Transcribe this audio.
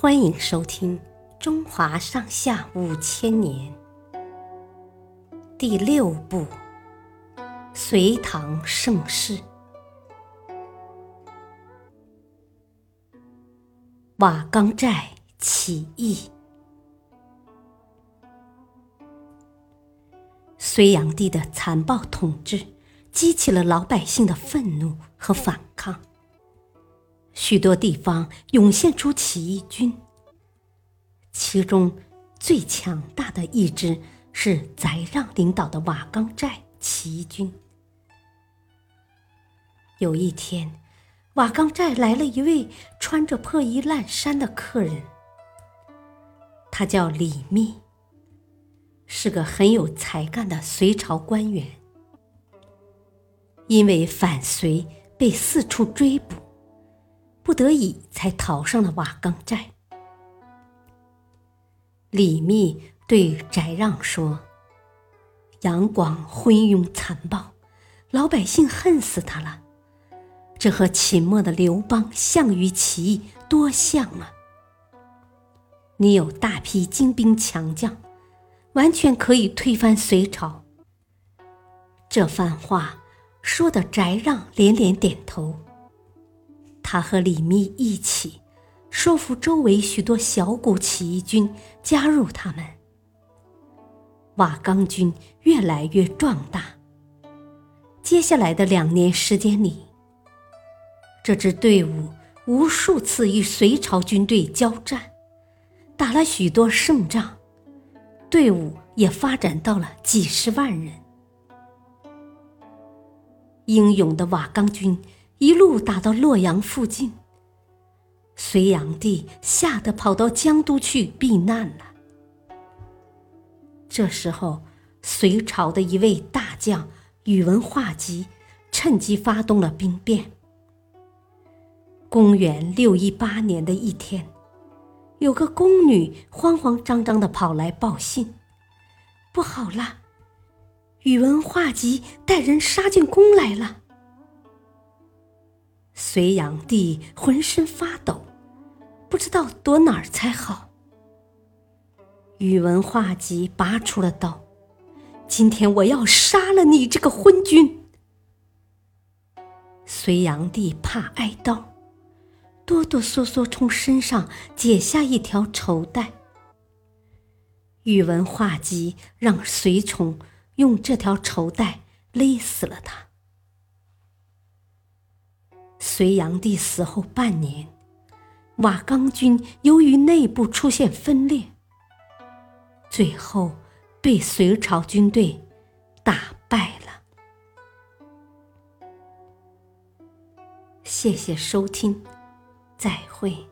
欢迎收听《中华上下五千年》第六部《隋唐盛世》瓦岗寨起义。隋炀帝的残暴统治激起了老百姓的愤怒和反抗。许多地方涌现出起义军，其中最强大的一支是翟让领导的瓦岗寨起义军。有一天，瓦岗寨来了一位穿着破衣烂衫的客人，他叫李密，是个很有才干的隋朝官员，因为反隋被四处追捕。不得已才逃上了瓦岗寨。李密对翟让说：“杨广昏庸残暴，老百姓恨死他了。这和秦末的刘邦、项羽起义多像啊！你有大批精兵强将，完全可以推翻隋朝。”这番话说的，翟让连连点头。他和李密一起，说服周围许多小股起义军加入他们。瓦岗军越来越壮大。接下来的两年时间里，这支队伍无数次与隋朝军队交战，打了许多胜仗，队伍也发展到了几十万人。英勇的瓦岗军。一路打到洛阳附近，隋炀帝吓得跑到江都去避难了。这时候，隋朝的一位大将宇文化及趁机发动了兵变。公元六一八年的一天，有个宫女慌慌张张的跑来报信：“不好了，宇文化及带人杀进宫来了。”隋炀帝浑身发抖，不知道躲哪儿才好。宇文化及拔出了刀，今天我要杀了你这个昏君！隋炀帝怕挨刀，哆哆嗦嗦从身上解下一条绸带。宇文化及让随从用这条绸带勒死了他。隋炀帝死后半年，瓦岗军由于内部出现分裂，最后被隋朝军队打败了。谢谢收听，再会。